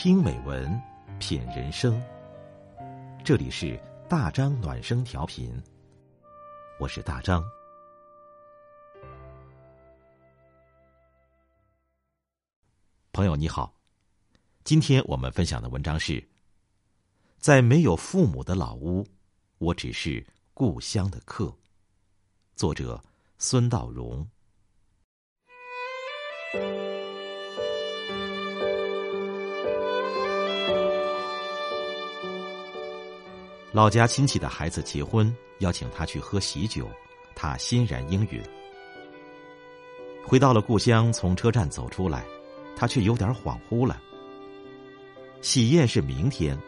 听美文，品人生。这里是大张暖声调频，我是大张。朋友你好，今天我们分享的文章是：在没有父母的老屋，我只是故乡的客。作者孙道荣。老家亲戚的孩子结婚，邀请他去喝喜酒，他欣然应允。回到了故乡，从车站走出来，他却有点恍惚了。喜宴是明天，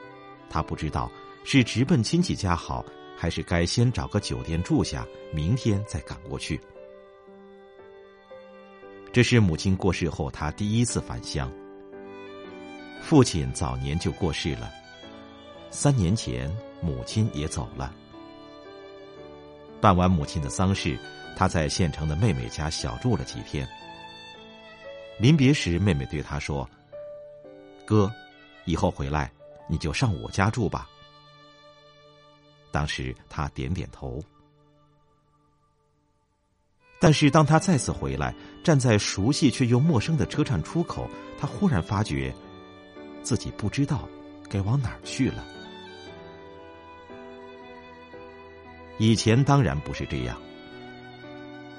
他不知道是直奔亲戚家好，还是该先找个酒店住下，明天再赶过去。这是母亲过世后他第一次返乡。父亲早年就过世了，三年前。母亲也走了。办完母亲的丧事，他在县城的妹妹家小住了几天。临别时，妹妹对他说：“哥，以后回来你就上我家住吧。”当时他点点头。但是当他再次回来，站在熟悉却又陌生的车站出口，他忽然发觉，自己不知道该往哪儿去了。以前当然不是这样。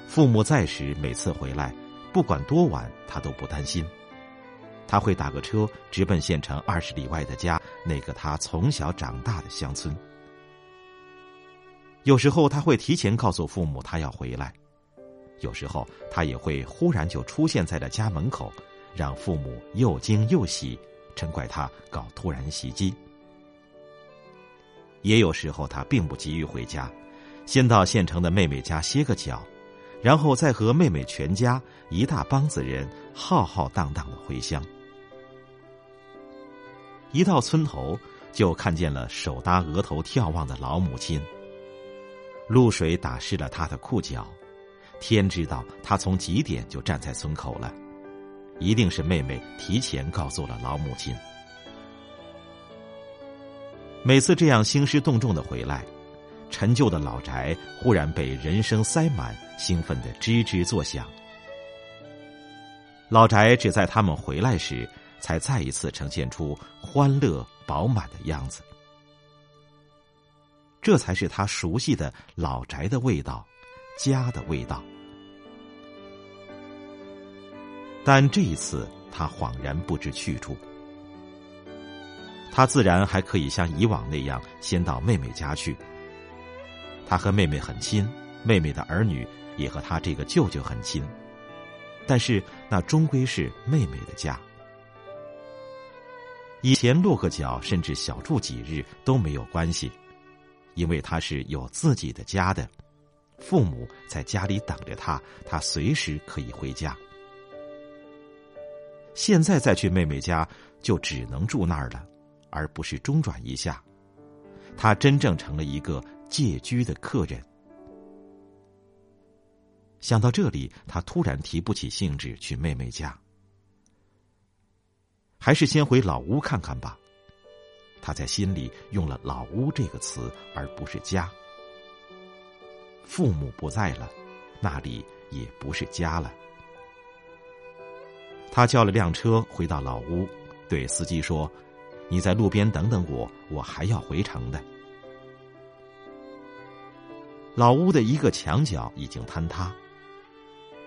父母在时，每次回来，不管多晚，他都不担心。他会打个车直奔县城二十里外的家，那个他从小长大的乡村。有时候他会提前告诉父母他要回来，有时候他也会忽然就出现在了家门口，让父母又惊又喜，嗔怪他搞突然袭击。也有时候他并不急于回家。先到县城的妹妹家歇个脚，然后再和妹妹全家一大帮子人浩浩荡荡的回乡。一到村头，就看见了手搭额头眺望的老母亲。露水打湿了他的裤脚，天知道他从几点就站在村口了，一定是妹妹提前告诉了老母亲。每次这样兴师动众的回来。陈旧的老宅忽然被人声塞满，兴奋的吱吱作响。老宅只在他们回来时，才再一次呈现出欢乐饱满的样子。这才是他熟悉的老宅的味道，家的味道。但这一次，他恍然不知去处。他自然还可以像以往那样，先到妹妹家去。他和妹妹很亲，妹妹的儿女也和他这个舅舅很亲，但是那终归是妹妹的家。以前落个脚，甚至小住几日都没有关系，因为他是有自己的家的，父母在家里等着他，他随时可以回家。现在再去妹妹家，就只能住那儿了，而不是中转一下。他真正成了一个。借居的客人，想到这里，他突然提不起兴致去妹妹家，还是先回老屋看看吧。他在心里用了“老屋”这个词，而不是家。父母不在了，那里也不是家了。他叫了辆车回到老屋，对司机说：“你在路边等等我，我还要回城的。”老屋的一个墙角已经坍塌。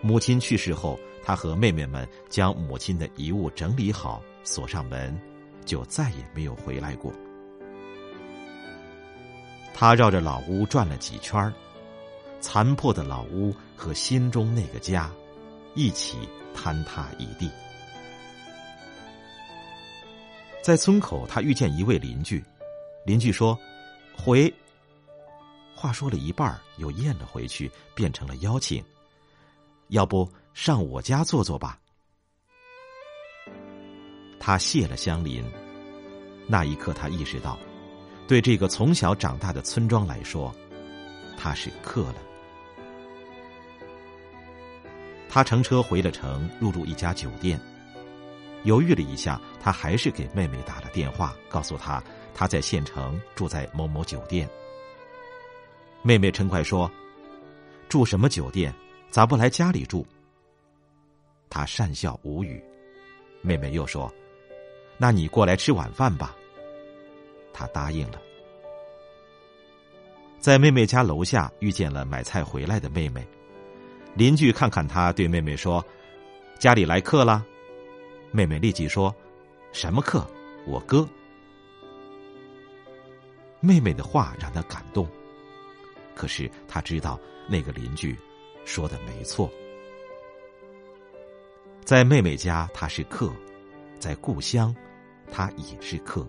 母亲去世后，他和妹妹们将母亲的遗物整理好，锁上门，就再也没有回来过。他绕着老屋转了几圈残破的老屋和心中那个家，一起坍塌一地。在村口，他遇见一位邻居，邻居说：“回。”话说了一半又咽了回去，变成了邀请。要不上我家坐坐吧？他谢了乡邻。那一刻，他意识到，对这个从小长大的村庄来说，他是客了。他乘车回了城，入住一家酒店。犹豫了一下，他还是给妹妹打了电话，告诉她他在县城住在某某酒店。妹妹嗔快说：“住什么酒店？咋不来家里住？”他讪笑无语。妹妹又说：“那你过来吃晚饭吧。”他答应了。在妹妹家楼下遇见了买菜回来的妹妹，邻居看看他，对妹妹说：“家里来客了。”妹妹立即说：“什么客？我哥。”妹妹的话让他感动，可是他知道那个邻居说的没错。在妹妹家他是客，在故乡他也是客。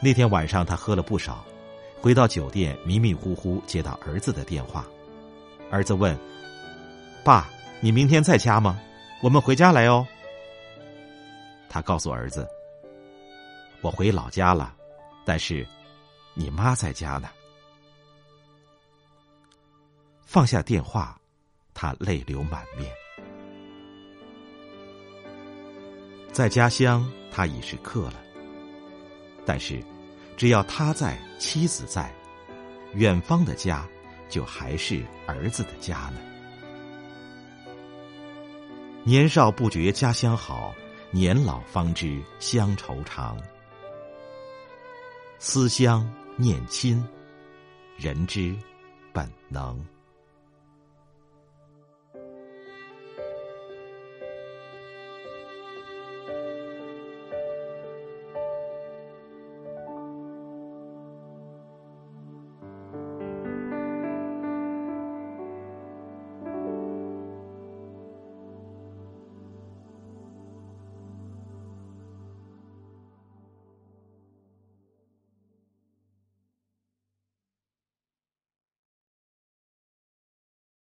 那天晚上他喝了不少，回到酒店迷迷糊糊接到儿子的电话，儿子问：“爸，你明天在家吗？”我们回家来哦。他告诉儿子：“我回老家了，但是你妈在家呢。”放下电话，他泪流满面。在家乡，他已是客了，但是只要他在，妻子在，远方的家就还是儿子的家呢。年少不觉家乡好，年老方知乡愁长。思乡念亲，人之本能。